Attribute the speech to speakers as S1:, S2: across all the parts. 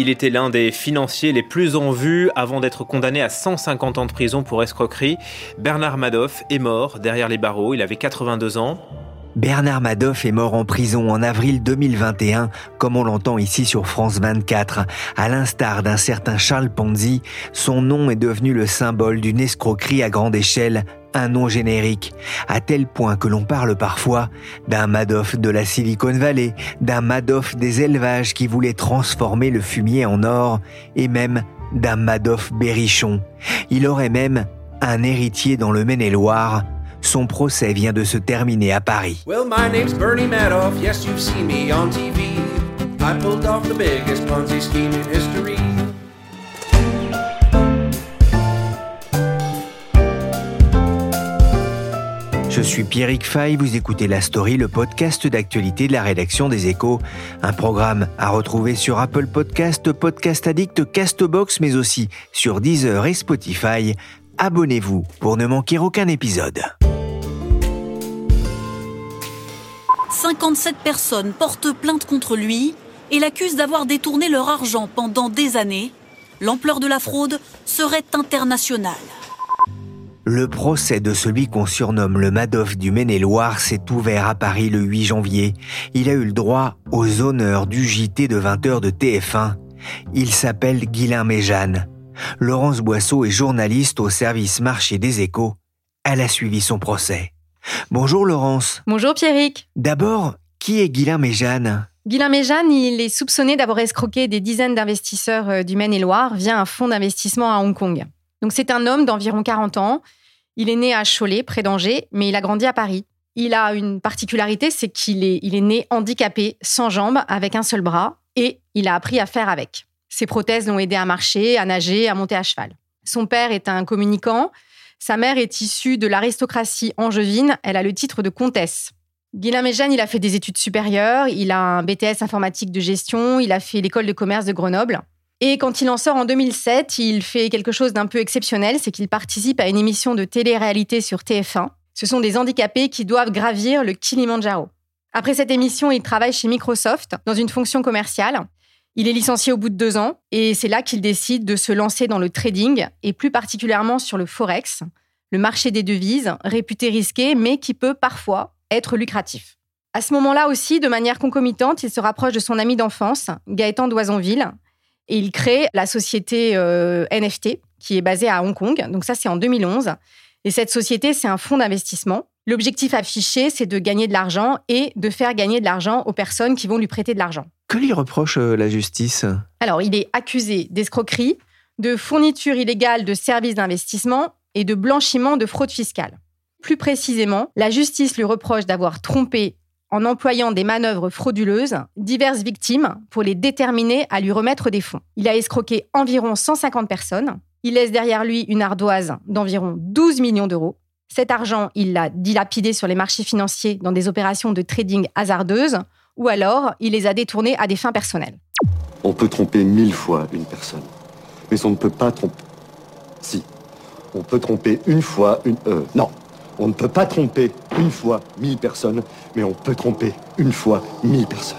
S1: Il était l'un des financiers les plus en vue avant d'être condamné à 150 ans de prison pour escroquerie. Bernard Madoff est mort derrière les barreaux, il avait 82 ans.
S2: Bernard Madoff est mort en prison en avril 2021, comme on l'entend ici sur France 24. À l'instar d'un certain Charles Ponzi, son nom est devenu le symbole d'une escroquerie à grande échelle, un nom générique, à tel point que l'on parle parfois d'un Madoff de la Silicon Valley, d'un Madoff des élevages qui voulait transformer le fumier en or, et même d'un Madoff berrichon. Il aurait même un héritier dans le Maine-et-Loire, son procès vient de se terminer à Paris.
S3: Well, my name's Bernie Madoff. Yes, you've seen me on TV.
S2: Je suis Pierrick Fay, vous écoutez La Story, le podcast d'actualité de la rédaction des Échos. Un programme à retrouver sur Apple Podcast, Podcast Addict, Castbox, mais aussi sur Deezer et Spotify. Abonnez-vous pour ne manquer aucun épisode.
S4: 57 personnes portent plainte contre lui et l'accusent d'avoir détourné leur argent pendant des années. L'ampleur de la fraude serait internationale.
S2: Le procès de celui qu'on surnomme le Madoff du Maine-et-Loire s'est ouvert à Paris le 8 janvier. Il a eu le droit aux honneurs du JT de 20h de TF1. Il s'appelle Guilain Méjeanne. Laurence Boisseau est journaliste au service marché des échos. Elle a suivi son procès. Bonjour Laurence.
S5: Bonjour Pierrick.
S2: D'abord, qui est Guilain Méjeanne?
S5: Guilain Méjeanne, il est soupçonné d'avoir escroqué des dizaines d'investisseurs euh, du Maine-et-Loire via un fonds d'investissement à Hong Kong. Donc c'est un homme d'environ 40 ans. Il est né à Cholet, près d'Angers, mais il a grandi à Paris. Il a une particularité, c'est qu'il est, il est né handicapé, sans jambes, avec un seul bras, et il a appris à faire avec. Ses prothèses l'ont aidé à marcher, à nager, à monter à cheval. Son père est un communicant. Sa mère est issue de l'aristocratie angevine. Elle a le titre de comtesse. Guilain Méjeanne, il a fait des études supérieures. Il a un BTS informatique de gestion. Il a fait l'école de commerce de Grenoble. Et quand il en sort en 2007, il fait quelque chose d'un peu exceptionnel, c'est qu'il participe à une émission de télé-réalité sur TF1. Ce sont des handicapés qui doivent gravir le Kilimanjaro. Après cette émission, il travaille chez Microsoft dans une fonction commerciale. Il est licencié au bout de deux ans et c'est là qu'il décide de se lancer dans le trading et plus particulièrement sur le forex, le marché des devises, réputé risqué mais qui peut parfois être lucratif. À ce moment-là aussi, de manière concomitante, il se rapproche de son ami d'enfance, Gaëtan Doisonville, et il crée la société euh, NFT qui est basée à Hong Kong. Donc ça, c'est en 2011. Et cette société, c'est un fonds d'investissement. L'objectif affiché, c'est de gagner de l'argent et de faire gagner de l'argent aux personnes qui vont lui prêter de l'argent.
S2: Que lui reproche euh, la justice?
S5: Alors, il est accusé d'escroquerie, de fourniture illégale de services d'investissement et de blanchiment de fraude fiscale. Plus précisément, la justice lui reproche d'avoir trompé en employant des manœuvres frauduleuses diverses victimes pour les déterminer à lui remettre des fonds. Il a escroqué environ 150 personnes. Il laisse derrière lui une ardoise d'environ 12 millions d'euros. Cet argent, il l'a dilapidé sur les marchés financiers dans des opérations de trading hasardeuses ou alors il les a détournés à des fins personnelles.
S6: On peut tromper mille fois une personne, mais on ne peut pas tromper. Si. On peut tromper une fois une. Euh, non. On ne peut pas tromper une fois mille personnes, mais on peut tromper une fois mille personnes.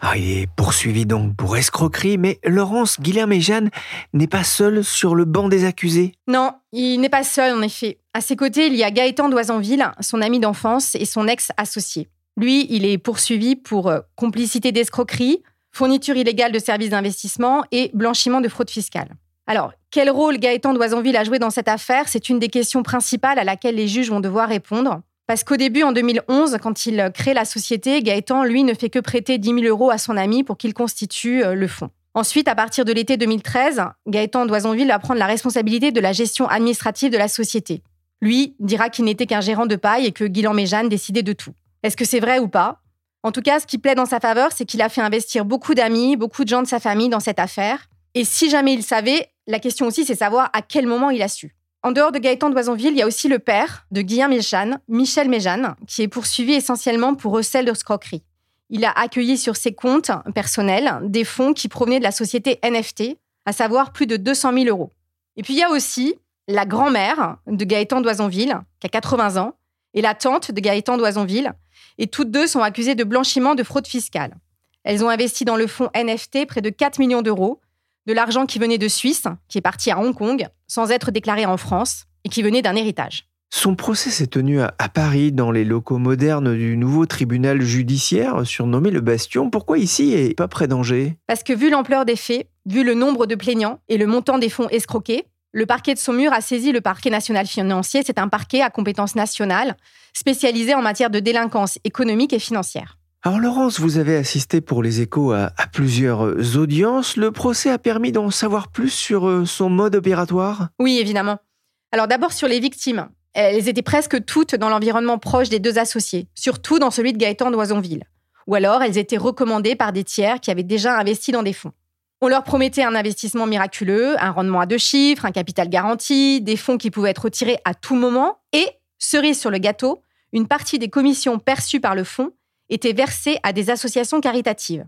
S2: Ah, il est poursuivi donc pour escroquerie, mais Laurence, Guilherme et Jeanne n'est pas seul sur le banc des accusés.
S5: Non, il n'est pas seul en effet. À ses côtés, il y a Gaëtan Doisanville, son ami d'enfance et son ex-associé. Lui, il est poursuivi pour euh, complicité d'escroquerie, fourniture illégale de services d'investissement et blanchiment de fraude fiscale. Alors, quel rôle Gaëtan Doisanville a joué dans cette affaire? C'est une des questions principales à laquelle les juges vont devoir répondre. Parce qu'au début, en 2011, quand il crée la société, Gaëtan, lui, ne fait que prêter 10 000 euros à son ami pour qu'il constitue euh, le fonds. Ensuite, à partir de l'été 2013, Gaëtan Doisonville va prendre la responsabilité de la gestion administrative de la société. Lui dira qu'il n'était qu'un gérant de paille et que Guilain Méjeanne décidait de tout. Est-ce que c'est vrai ou pas? En tout cas, ce qui plaît dans sa faveur, c'est qu'il a fait investir beaucoup d'amis, beaucoup de gens de sa famille dans cette affaire. Et si jamais il savait, la question aussi, c'est savoir à quel moment il a su. En dehors de Gaëtan d'Oisonville, il y a aussi le père de Guillaume Méjeanne, Michel Méjeanne, qui est poursuivi essentiellement pour recel de scroquerie. Il a accueilli sur ses comptes personnels des fonds qui provenaient de la société NFT, à savoir plus de 200 000 euros. Et puis il y a aussi la grand-mère de Gaëtan d'Oisonville, qui a 80 ans, et la tante de Gaëtan d'Oisonville, et toutes deux sont accusées de blanchiment de fraude fiscale. Elles ont investi dans le fonds NFT près de 4 millions d'euros, de l'argent qui venait de Suisse, qui est parti à Hong Kong, sans être déclaré en France, et qui venait d'un héritage.
S2: Son procès s'est tenu à Paris, dans les locaux modernes du nouveau tribunal judiciaire, surnommé le Bastion. Pourquoi ici et pas près d'Angers?
S5: Parce que vu l'ampleur des faits, vu le nombre de plaignants et le montant des fonds escroqués, le parquet de Saumur a saisi le parquet national financier. C'est un parquet à compétence nationale, spécialisé en matière de délinquance économique et financière.
S2: Alors Laurence, vous avez assisté pour les échos à, plusieurs audiences. Le procès a permis d'en savoir plus sur euh, son mode opératoire?
S5: Oui, évidemment. Alors d'abord sur les victimes. Elles étaient presque toutes dans l'environnement proche des deux associés, surtout dans celui de Gaëtan d'Oisonville. Ou alors elles étaient recommandées par des tiers qui avaient déjà investi dans des fonds. On leur promettait un investissement miraculeux, un rendement à deux chiffres, un capital garanti, des fonds qui pouvaient être retirés à tout moment et, cerise sur le gâteau, une partie des commissions perçues par le fonds était versée à des associations caritatives.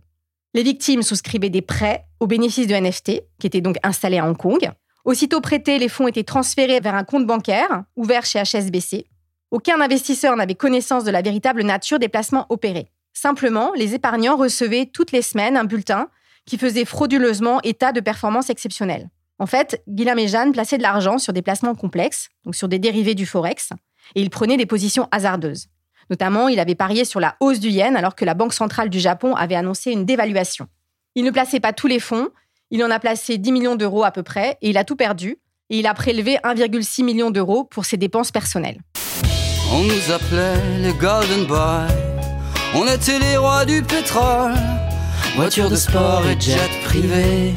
S5: Les victimes souscrivaient des prêts au bénéfice de NFT, qui était donc installé à Hong Kong. Aussitôt prêtés, les fonds étaient transférés vers un compte bancaire ouvert chez HSBC. Aucun investisseur n'avait connaissance de la véritable nature des placements opérés. Simplement, les épargnants recevaient toutes les semaines un bulletin qui faisait frauduleusement état de performances exceptionnelles. En fait, Guillaume et Jeanne plaçaient de l'argent sur des placements complexes, donc sur des dérivés du forex, et ils prenaient des positions hasardeuses. Notamment, il avait parié sur la hausse du yen alors que la Banque centrale du Japon avait annoncé une dévaluation. Il ne plaçait pas tous les fonds, il en a placé 10 millions d'euros à peu près, et il a tout perdu, et il a prélevé 1,6 million d'euros pour ses dépenses personnelles.
S7: On nous appelait les Golden Boys, on était les rois du pétrole, voiture de sport et jet privé.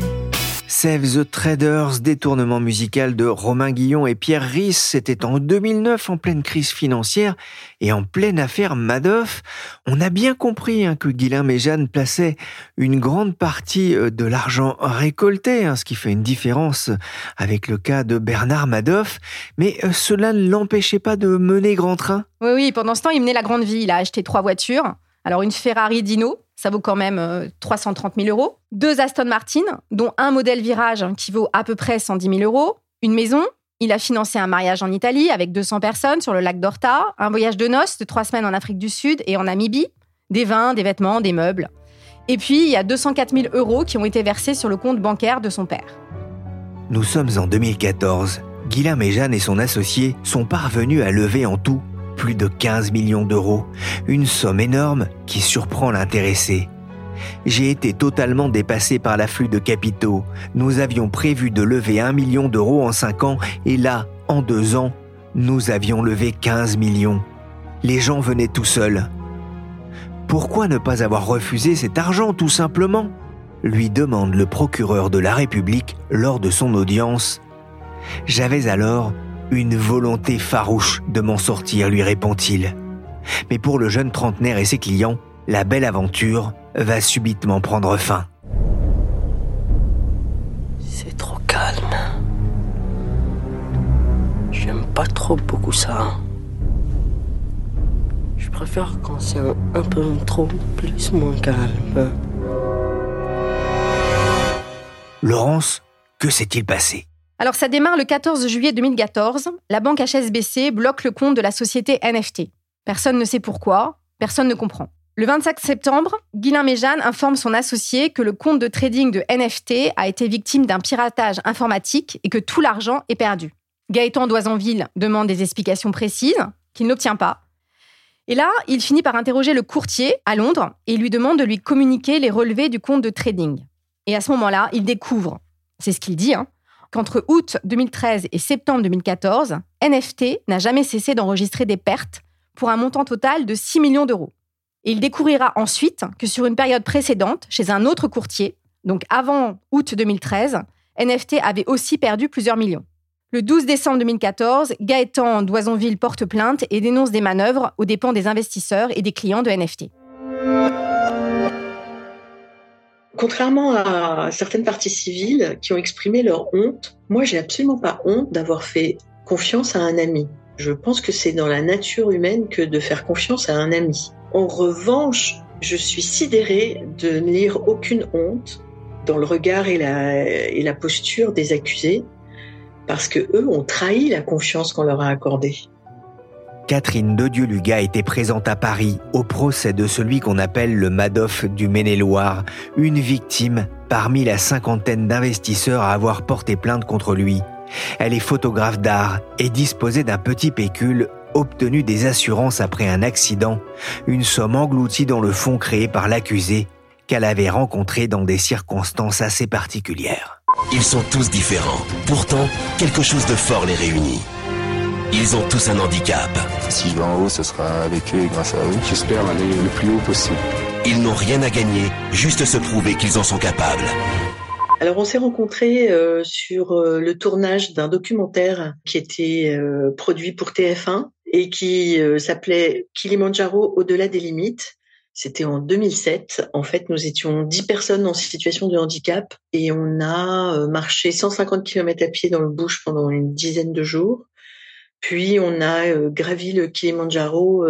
S2: Save the Traders, détournement musical de Romain Guillon et Pierre Risse, c'était en 2009 en pleine crise financière et en pleine affaire Madoff. On a bien compris hein, que Guilain et Jeanne plaçaient une grande partie euh, de l'argent récolté, hein, ce qui fait une différence avec le cas de Bernard Madoff, mais euh, cela ne l'empêchait pas de mener grand train.
S5: Oui, oui, pendant ce temps, il menait la grande vie. Il a acheté trois voitures. Alors une Ferrari Dino, ça vaut quand même 330 000 euros. Deux Aston Martin, dont un modèle virage qui vaut à peu près 110 000 euros. Une maison. Il a financé un mariage en Italie avec 200 personnes sur le lac d'Orta. Un voyage de noces de trois semaines en Afrique du Sud et en Namibie. Des vins, des vêtements, des meubles. Et puis, il y a 204 000 euros qui ont été versés sur le compte bancaire de son père.
S2: Nous sommes en 2014. Guillaume et Jeanne et son associé sont parvenus à lever en tout plus de 15 millions d'euros, une somme énorme qui surprend l'intéressé. J'ai été totalement dépassé par l'afflux de capitaux. Nous avions prévu de lever 1 million d'euros en 5 ans et là, en 2 ans, nous avions levé 15 millions. Les gens venaient tout seuls. Pourquoi ne pas avoir refusé cet argent tout simplement? lui demande le procureur de la République lors de son audience. J'avais alors une volonté farouche de m'en sortir, lui répond-il. Mais pour le jeune trentenaire et ses clients, la belle aventure va subitement prendre fin.
S8: C'est trop calme. J'aime pas trop beaucoup ça. Je préfère quand c'est un, un peu trop plus moins calme.
S2: Laurence, que s'est-il passé?
S5: Alors ça démarre le 14 juillet 2014. La banque HSBC bloque le compte de la société NFT. Personne ne sait pourquoi, personne ne comprend. Le 25 septembre, Guilain Méjeanne informe son associé que le compte de trading de NFT a été victime d'un piratage informatique et que tout l'argent est perdu. Gaëtan d'Oisonville demande des explications précises, qu'il n'obtient pas. Et là, il finit par interroger le courtier à Londres et lui demande de lui communiquer les relevés du compte de trading. Et à ce moment-là, il découvre, c'est ce qu'il dit, hein, qu'entre août 2013 et septembre 2014, NFT n'a jamais cessé d'enregistrer des pertes pour un montant total de 6 millions d'euros. Il découvrira ensuite que sur une période précédente, chez un autre courtier, donc avant août 2013, NFT avait aussi perdu plusieurs millions. Le 12 décembre 2014, Gaëtan d'Oisonville porte plainte et dénonce des manœuvres aux dépens des investisseurs et des clients de NFT.
S8: Contrairement à certaines parties civiles qui ont exprimé leur honte, moi j'ai absolument pas honte d'avoir fait confiance à un ami. Je pense que c'est dans la nature humaine que de faire confiance à un ami. En revanche, je suis sidérée de ne lire aucune honte dans le regard et la, et la posture des accusés, parce que eux ont trahi la confiance qu'on leur a accordée.
S2: Catherine Dodieu-Luga était présente à Paris au procès de celui qu'on appelle le Madoff du Maine-et-Loire, une victime parmi la cinquantaine d'investisseurs à avoir porté plainte contre lui. Elle est photographe d'art et disposait d'un petit pécule obtenu des assurances après un accident, une somme engloutie dans le fonds créé par l'accusé qu'elle avait rencontré dans des circonstances assez particulières.
S9: Ils sont tous différents. Pourtant, quelque chose de fort les réunit. Ils ont tous un handicap.
S10: Si je vais en haut, ce sera avec eux et grâce à eux. J'espère aller le plus haut possible.
S9: Ils n'ont rien à gagner, juste se prouver qu'ils en sont capables.
S8: Alors on s'est rencontrés euh, sur euh, le tournage d'un documentaire qui était euh, produit pour TF1 et qui s'appelait Kilimanjaro au-delà des limites. C'était en 2007. En fait, nous étions dix personnes en situation de handicap et on a marché 150 km à pied dans le bush pendant une dizaine de jours. Puis on a gravi le Kilimanjaro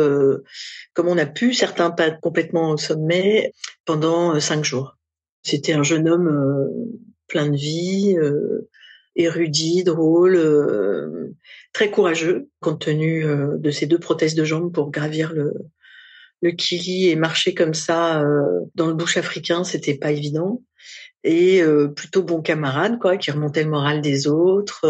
S8: comme on a pu, certains pas complètement au sommet, pendant cinq jours. C'était un jeune homme euh, plein de vie, euh, érudit, drôle, euh, très courageux, compte tenu de ses deux prothèses de jambes pour gravir le, le Kili et marcher comme ça dans le bush africain, c'était pas évident. Et plutôt bon camarade, quoi, qui remontait le moral des autres.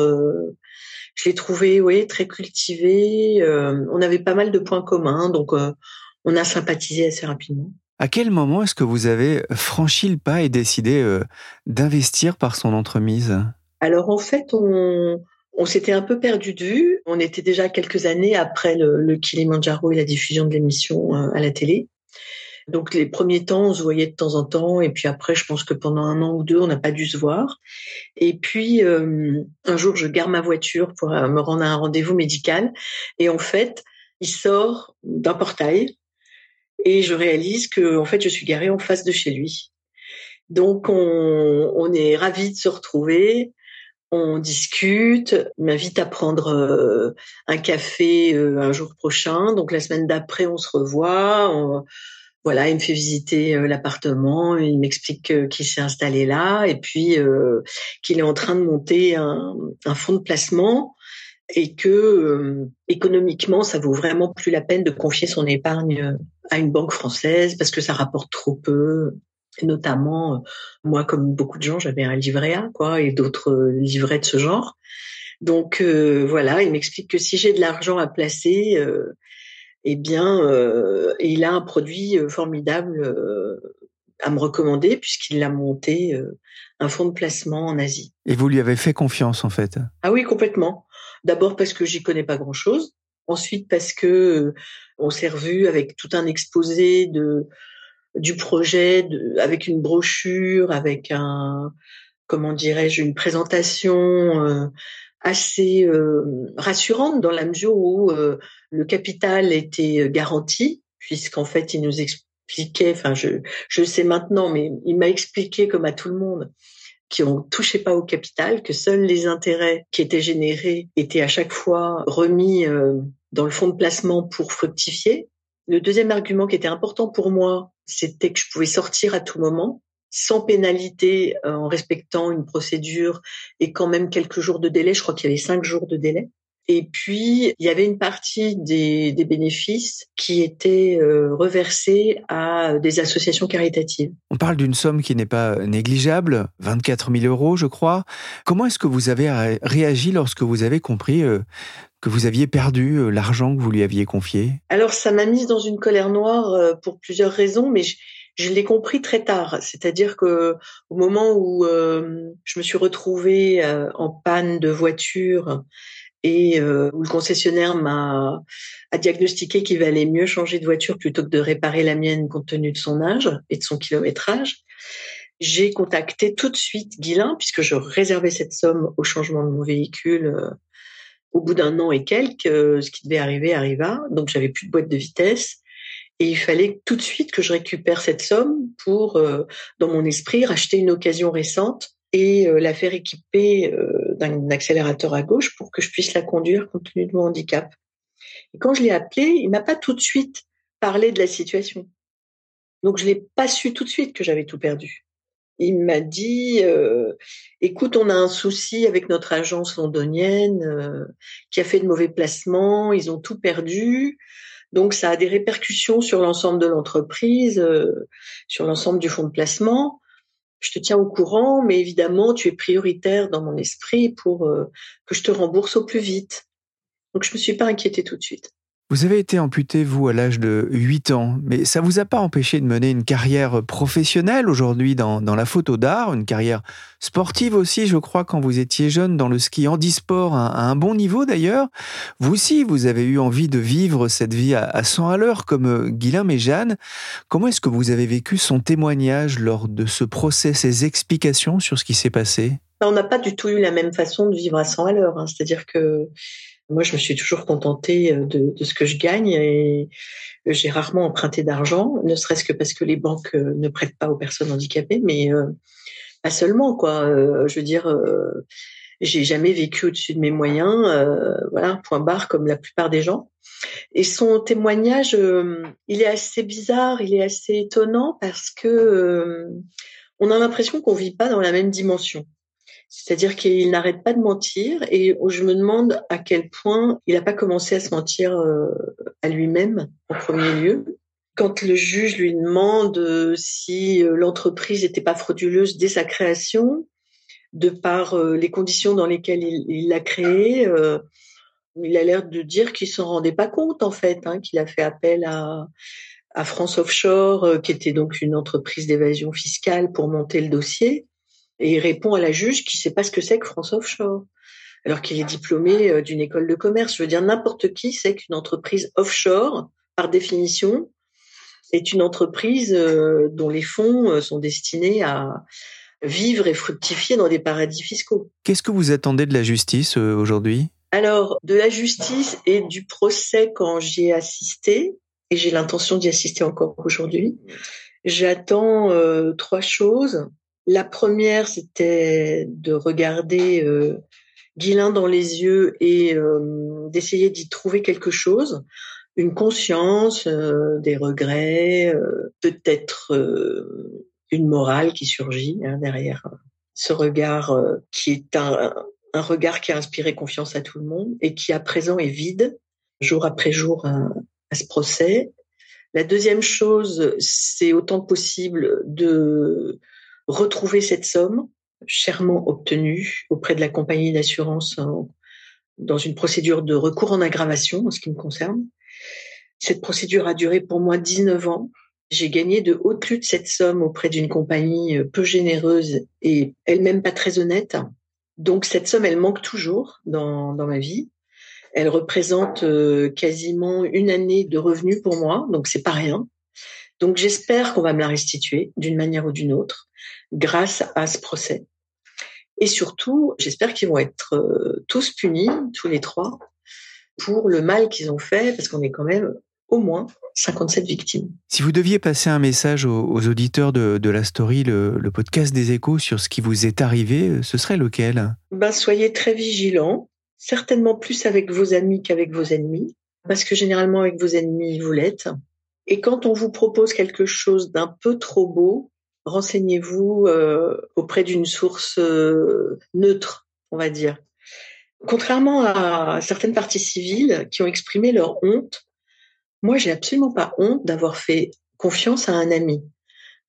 S8: Je l'ai trouvé, oui, très cultivé. on avait pas mal de points communs, donc on a sympathisé assez rapidement.
S11: À quel moment est-ce que vous avez franchi le pas et décidé euh, d'investir par son entremise?
S8: Alors en fait, on, s'était un peu perdu de vue. On était déjà quelques années après le, le Kilimanjaro et la diffusion de l'émission euh, à la télé. Donc les premiers temps, on se voyait de temps en temps, et puis après, je pense que pendant un an ou deux, on n'a pas dû se voir. Et puis euh, un jour, je gare ma voiture pour me rendre à un rendez-vous médical, et en fait, il sort d'un portail et je réalise que en fait je suis garée en face de chez lui. Donc on, on est ravis de se retrouver, on discute, m'invite à prendre euh, un café euh, un jour prochain. Donc la semaine d'après on se revoit. Voilà, il me fait visiter euh, l'appartement, il m'explique qu'il s'est installé là et puis qu'il est en train de monter un, un fonds de placement et que euh, économiquement, ça vaut vraiment plus la peine de confier son épargne euh, à une banque française parce que ça rapporte trop peu. Notamment, euh, moi, comme beaucoup de gens, j'avais un livret A, quoi, et d'autres livrets de ce genre. Donc voilà, il m'explique que si j'ai de l'argent à placer, eh bien, il a un produit formidable à me recommander puisqu'il a monté un fonds de placement en Asie.
S11: Et vous lui avez fait confiance en fait?
S8: Ah oui, complètement. D'abord parce que j'y connais pas grand-chose. Ensuite parce que euh, on s'est revu avec tout un exposé de du projet, de, avec une brochure, avec un comment dirais-je une présentation euh, assez euh, rassurante dans la mesure où le capital était garanti puisqu'en fait il nous expliquait, enfin je je sais maintenant, mais il m'a expliqué comme à tout le monde qui ont touché pas au capital, que seuls les intérêts qui étaient générés étaient à chaque fois remis euh, dans le fonds de placement pour fructifier. Le deuxième argument qui était important pour moi, c'était que je pouvais sortir à tout moment, sans pénalité, euh, en respectant une procédure et quand même quelques jours de délai. Je crois qu'il y avait cinq jours de délai. Et puis, il y avait une partie des, des bénéfices qui étaient euh, reversés à des associations caritatives.
S11: On parle d'une somme qui n'est pas négligeable, 24 000 euros, je crois. Comment est-ce que vous avez réagi lorsque vous avez compris euh, que vous aviez perdu euh, l'argent que vous lui aviez confié?
S8: Alors, ça m'a mise dans une colère noire pour plusieurs raisons, mais je, je l'ai compris très tard. C'est-à-dire que au moment où je me suis retrouvée en panne de voiture et euh, où le concessionnaire m'a a diagnostiqué qu'il valait mieux changer de voiture plutôt que de réparer la mienne compte tenu de son âge et de son kilométrage. j'ai contacté tout de suite Guilin, puisque je réservais cette somme au changement de mon véhicule euh, au bout d'un an et quelques. Euh, ce qui devait arriver arriva, donc j'avais plus de boîte de vitesse. Et il fallait tout de suite que je récupère cette somme pour, euh, dans mon esprit, racheter une occasion récente et la faire équiper d'un accélérateur à gauche pour que je puisse la conduire compte tenu de mon handicap. Et quand je l'ai appelé, il m'a pas tout de suite parlé de la situation. Donc je l'ai pas su tout de suite que j'avais tout perdu il m'a dit euh, écoute on a un souci avec notre agence londonienne euh, qui a fait de mauvais placements ils ont tout perdu donc ça a des répercussions sur l'ensemble de l'entreprise euh, sur l'ensemble du fonds de placement. Je te tiens au courant mais évidemment tu es prioritaire dans mon esprit pour que je te rembourse au plus vite. Donc je me suis pas inquiétée tout de suite
S11: vous avez été amputé, vous, à l'âge de 8 ans, mais ça vous a pas empêché de mener une carrière professionnelle aujourd'hui dans, la photo d'art, une carrière sportive aussi, je crois, quand vous étiez jeune, dans le ski handisport, à, à un bon niveau d'ailleurs. Vous aussi, vous avez eu envie de vivre cette vie à, 100 à l'heure, comme euh, Guilain et Jeanne. Comment est-ce que vous avez vécu son témoignage lors de ce procès, ses explications sur ce qui s'est passé?
S8: On n'a pas du tout eu la même façon de vivre à 100 à l'heure. Hein. C'est-à-dire que moi, je me suis toujours contentée euh, de, de ce que je gagne et j'ai rarement emprunté d'argent, ne serait-ce que parce que les banques euh, ne prêtent pas aux personnes handicapées, mais euh, pas seulement quoi. je veux dire, j'ai jamais vécu au-dessus de mes moyens, voilà, point barre comme la plupart des gens. Et son témoignage, il est assez bizarre, il est assez étonnant parce que on a l'impression qu'on vit pas dans la même dimension. C'est-à-dire qu'il n'arrête pas de mentir et je me demande à quel point il n'a pas commencé à se mentir euh, à lui-même en premier lieu. Quand le juge lui demande euh, si euh, l'entreprise n'était pas frauduleuse dès sa création, de par les conditions dans lesquelles il l'a créée, il a l'air de dire qu'il s'en rendait pas compte en fait, hein, qu'il a fait appel à, à France Offshore, qui était donc une entreprise d'évasion fiscale pour monter le dossier et il répond à la juge qui sait pas ce que c'est que France Offshore, alors qu'il est diplômé euh, d'une école de commerce. Je veux dire, n'importe qui sait qu'une entreprise offshore, par définition, est une entreprise euh, dont les fonds euh, sont destinés à vivre et fructifier dans des paradis fiscaux.
S11: Qu'est-ce que vous attendez de la justice aujourd'hui?
S8: Alors, de la justice et du procès quand j'y ai assisté, et j'ai l'intention d'y assister encore aujourd'hui, j'attends trois choses. La première, c'était de regarder euh, Guilin dans les yeux et euh, d'essayer d'y trouver quelque chose, une conscience, euh, des regrets, euh, peut-être une morale qui surgit hein, derrière ce regard qui est un, un, regard qui a inspiré confiance à tout le monde et qui à présent est vide, jour après jour à, à ce procès. La deuxième chose, c'est autant que possible de retrouver cette somme chèrement obtenue auprès de la compagnie d'assurance dans une procédure de recours en aggravation en ce qui me concerne. Cette procédure a duré pour moi 19 ans. J'ai gagné de haute lutte cette somme auprès d'une compagnie peu généreuse et elle-même pas très honnête. Donc cette somme, elle manque toujours dans, dans ma vie. Elle représente euh, quasiment une année de revenus pour moi, donc c'est pas rien. Donc j'espère qu'on va me la restituer d'une manière ou d'une autre grâce à ce procès. Et surtout, j'espère qu'ils vont être euh, tous punis, tous les trois, pour le mal qu'ils ont fait, parce qu'on est quand même au moins 57 victimes.
S11: Si vous deviez passer un message aux, auditeurs de, la story, le, le, podcast des échos, sur ce qui vous est arrivé, ce serait lequel?
S8: Ben, Soyez très vigilants, certainement plus avec vos amis qu'avec vos ennemis, parce que généralement avec vos ennemis, vous l'êtes. Et quand on vous propose quelque chose d'un peu trop beau, renseignez-vous euh, auprès d'une source euh, neutre, on va dire. Contrairement à certaines parties civiles qui ont exprimé leur honte, moi, j'ai absolument pas honte d'avoir fait confiance à un ami.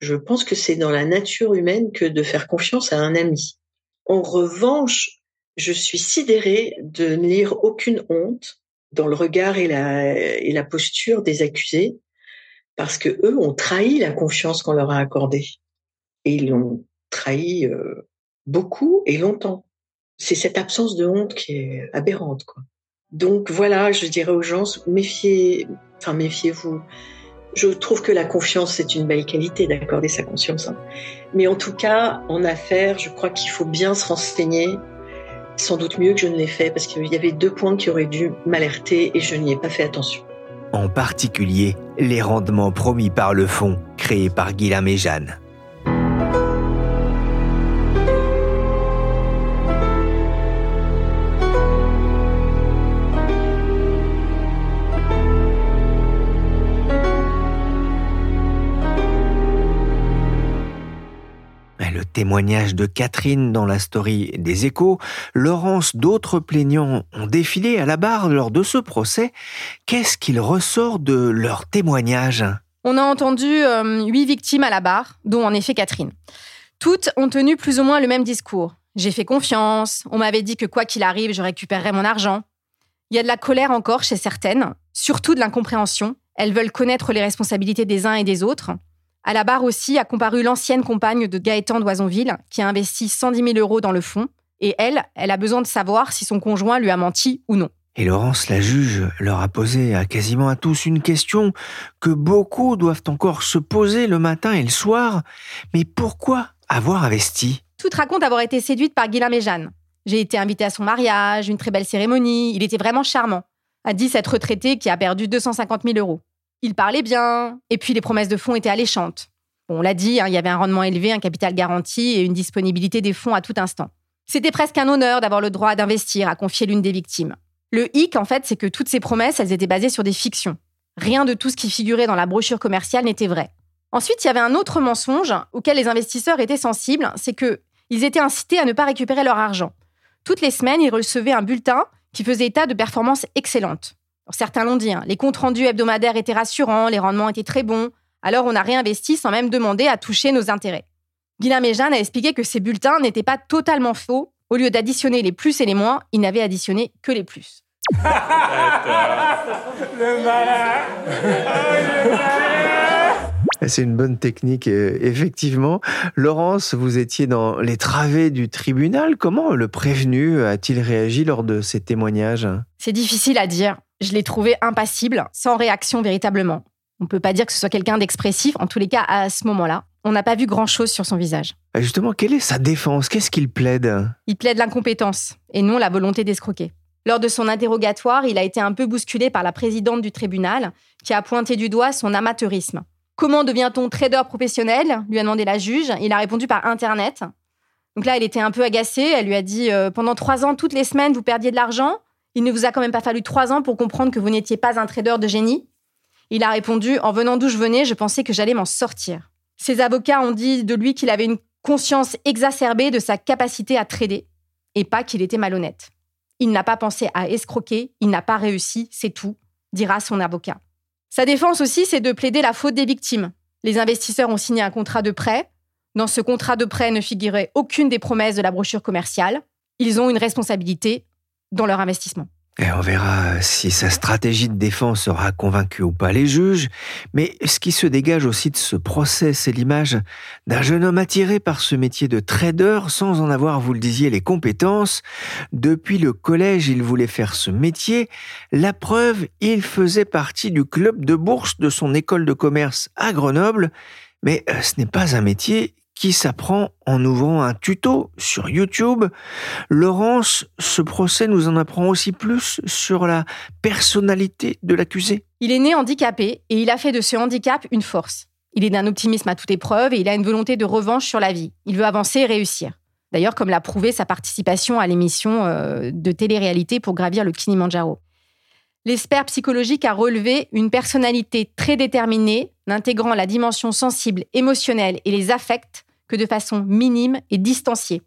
S8: Je pense que c'est dans la nature humaine que de faire confiance à un ami. En revanche, je suis sidérée de ne lire aucune honte dans le regard et la, et la posture des accusés, parce que eux ont trahi la confiance qu'on leur a accordée et ils l'ont trahi euh, beaucoup et longtemps. C'est cette absence de honte qui est aberrante, quoi. Donc voilà, je dirais aux gens, méfiez, enfin méfiez-vous. Je trouve que la confiance, c'est une belle qualité d'accorder sa conscience. hein. Mais en tout cas, en affaires, je crois qu'il faut bien se renseigner. Sans doute mieux que je ne l'ai fait parce qu'il y avait deux points qui auraient dû m'alerter et je n'y ai pas fait attention.
S2: En particulier, les rendements promis par le fonds créé par Guillaume et Jeanne. Et Le témoignage de Catherine dans la story des échos, Laurence, d'autres plaignants ont défilé à la barre lors de ce procès. Qu'est-ce qu'il ressort de leur témoignage?
S5: On a entendu euh, huit victimes à la barre, dont en effet Catherine. Toutes ont tenu plus ou moins le même discours. J'ai fait confiance, on m'avait dit que quoi qu'il arrive, je récupérerais mon argent. Il y a de la colère encore chez certaines, surtout de l'incompréhension. Elles veulent connaître les responsabilités des uns et des autres. À la barre aussi a comparu l'ancienne compagne de Gaëtan d'Oisonville, qui a investi 110 000 euros dans le fonds. Et elle, elle a besoin de savoir si son conjoint lui a menti ou non.
S2: Et Laurence, la juge, leur a posé à quasiment à tous une question que beaucoup doivent encore se poser le matin et le soir. Mais pourquoi avoir investi?
S5: Toute raconte avoir été séduite par Guillaume et Jeanne. J'ai été invitée à son mariage, une très belle cérémonie, il était vraiment charmant, a dit cette retraitée qui a perdu 250 000 euros. Il parlait bien, et puis les promesses de fonds étaient alléchantes. On l'a dit, hein, il y avait un rendement élevé, un capital garanti et une disponibilité des fonds à tout instant. C'était presque un honneur d'avoir le droit d'investir, a confié l'une des victimes. Le hic, en fait, c'est que toutes ces promesses, elles étaient basées sur des fictions. Rien de tout ce qui figurait dans la brochure commerciale n'était vrai. Ensuite, il y avait un autre mensonge auquel les investisseurs étaient sensibles, c'est que ils étaient incités à ne pas récupérer leur argent. Toutes les semaines, ils recevaient un bulletin qui faisait état de performances excellentes. Alors, certains l'ont dit, hein, les comptes rendus hebdomadaires étaient rassurants, les rendements étaient très bons, alors on a réinvesti sans même demander à toucher nos intérêts. Guillaume et Jeanne a expliqué que ces bulletins n'étaient pas totalement faux. Au lieu d'additionner les plus et les moins, ils n'avaient additionné que les plus.
S11: C'est une bonne technique, euh, effectivement. Laurence, vous étiez dans les travées du tribunal. Comment le prévenu a-t-il réagi lors de ces témoignages?
S5: C'est difficile à dire. Je l'ai trouvé impassible, sans réaction véritablement. On ne peut pas dire que ce soit quelqu'un d'expressif, en tous les cas à ce moment-là. On n'a pas vu grand-chose sur son visage.
S11: Justement, quelle est sa défense? Qu'est-ce qu'il plaide?
S5: Il plaide l'incompétence et non la volonté d'escroquer. Lors de son interrogatoire, il a été un peu bousculé par la présidente du tribunal, qui a pointé du doigt son amateurisme. Comment devient-on trader professionnel lui a demandé la juge. Il a répondu par Internet. Donc là, elle était un peu agacée. Elle lui a dit euh, Pendant trois ans, toutes les semaines, vous perdiez de l'argent. Il ne vous a quand même pas fallu trois ans pour comprendre que vous n'étiez pas un trader de génie. Il a répondu En venant d'où je venais, je pensais que j'allais m'en sortir. Ses avocats ont dit de lui qu'il avait une conscience exacerbée de sa capacité à trader et pas qu'il était malhonnête. Il n'a pas pensé à escroquer, il n'a pas réussi, c'est tout, dira son avocat. Sa défense aussi, c'est de plaider la faute des victimes. Les investisseurs ont signé un contrat de prêt. Dans ce contrat de prêt ne figurait aucune des promesses de la brochure commerciale. Ils ont une responsabilité dans leur investissement.
S2: Et on verra si sa stratégie de défense aura convaincu ou pas les juges. Mais ce qui se dégage aussi de ce procès, c'est l'image d'un jeune homme attiré par ce métier de trader sans en avoir, vous le disiez, les compétences. Depuis le collège, il voulait faire ce métier. La preuve, il faisait partie du club de bourse de son école de commerce à Grenoble. Mais euh, ce n'est pas un métier qui s'apprend en ouvrant un tuto sur YouTube. Laurence, ce procès nous en apprend aussi plus sur la personnalité de l'accusé.
S5: Il est né handicapé et il a fait de ce handicap une force. Il est d'un optimisme à toute épreuve et il a une volonté de revanche sur la vie. Il veut avancer et réussir. D'ailleurs, comme l'a prouvé sa participation à l'émission euh, de télé-réalité pour gravir le Kilimanjaro. L'expert psychologique a relevé une personnalité très déterminée, n'intégrant la dimension sensible, émotionnelle et les affects que de façon minime et distanciée.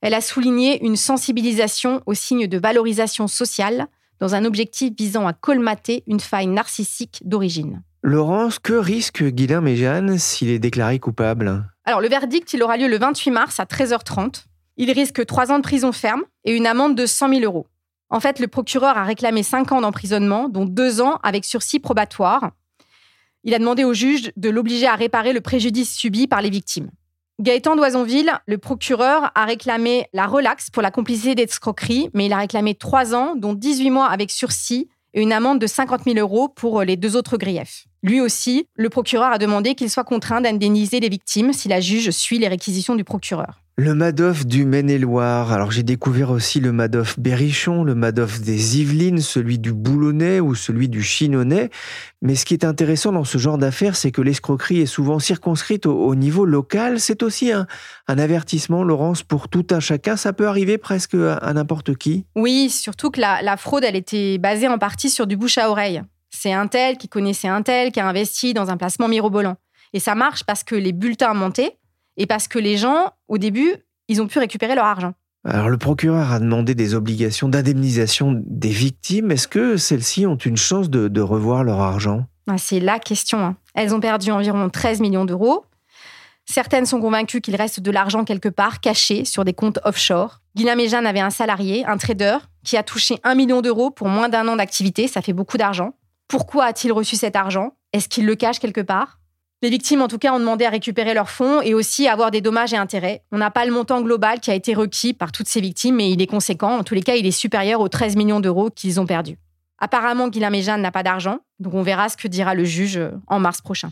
S5: Elle a souligné une sensibilisation aux signes de valorisation sociale dans un objectif visant à colmater une faille narcissique d'origine.
S11: Laurence, que risque Guilain et Jeanne s'il est déclaré coupable?
S5: Alors, le verdict, il aura lieu le 28 mars à 13h30. Il risque 3 ans de prison ferme et une amende de 100 000 euros. En fait, le procureur a réclamé 5 ans d'emprisonnement, dont 2 ans avec sursis probatoire. Il a demandé au juge de l'obliger à réparer le préjudice subi par les victimes. Gaëtan d'Oisonville, le procureur, a réclamé la relaxe pour la complicité d'escroquerie, mais il a réclamé 3 ans, dont 18 mois avec sursis et une amende de 50 000 euros pour les deux autres griefs. Lui aussi, le procureur a demandé qu'il soit contraint d'indemniser les victimes si la juge suit les réquisitions du procureur.
S11: Le Madoff du Maine-et-Loire. Alors j'ai découvert aussi le Madoff Berrichon, le Madoff des Yvelines, celui du Boulonnais ou celui du Chinonnais. Mais ce qui est intéressant dans ce genre d'affaires, c'est que l'escroquerie est souvent circonscrite au, niveau local. C'est aussi un, avertissement, Laurence, pour tout un chacun. Ça peut arriver presque à, n'importe qui.
S5: Oui, surtout que la, la fraude, elle était basée en partie sur du bouche à oreille. C'est un tel qui connaissait un tel qui a investi dans un placement mirobolant. Et ça marche parce que les bulletins montaient et parce que les gens, au début, ils ont pu récupérer leur argent.
S11: Alors le procureur a demandé des obligations d'indemnisation des victimes. Est-ce que celles-ci ont une chance de, revoir leur argent?
S5: Ah, C'est la question. Hein. Elles ont perdu environ 13 millions d'euros. Certaines sont convaincues qu'il reste de l'argent quelque part, caché sur des comptes offshore. Guillaume et Jeanne avaient un salarié, un trader, qui a touché 1 million d'euros pour moins d'un an d'activité. Ça fait beaucoup d'argent. Pourquoi a-t-il reçu cet argent? Est-ce qu'il le cache quelque part? Les victimes, en tout cas, ont demandé à récupérer leurs fonds et aussi à avoir des dommages et intérêts. On n'a pas le montant global qui a été requis par toutes ces victimes, mais il est conséquent. En tous les cas, il est supérieur aux 13 millions d'euros qu'ils ont perdus. Apparemment, Guillaume et Jeanne n'a pas d'argent, donc on verra ce que dira le juge euh, en mars prochain.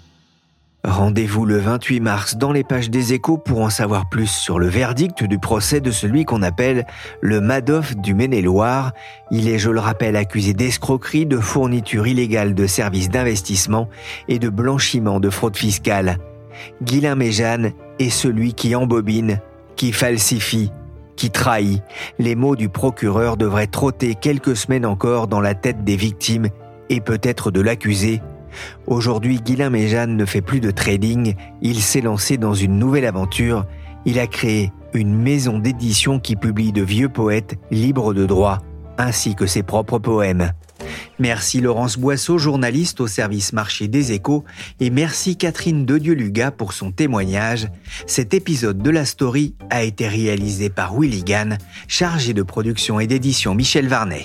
S2: Rendez-vous le 28 mars dans les pages des échos pour en savoir plus sur le verdict du procès de celui qu'on appelle le Madoff du Maine-et-Loire. Il est, je le rappelle, accusé d'escroquerie, de fourniture illégale de services d'investissement et de blanchiment de fraude fiscale. Guilain Méjeanne est celui qui embobine, qui falsifie, qui trahit. Les mots du procureur devraient trotter quelques semaines encore dans la tête des victimes et peut-être de l'accusé Aujourd'hui, Guilain Méjeanne ne fait plus de trading, il s'est lancé dans une nouvelle aventure. Il a créé une maison d'édition qui publie de vieux poètes libres de droit, ainsi que ses propres poèmes. Merci Laurence Boisseau, journaliste au service marché des échos, et merci Catherine Dedieu-Luga pour son témoignage. Cet épisode de la story a été réalisé par Willy Gann, chargé de production et d'édition Michel Varnet.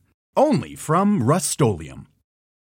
S12: only from Rust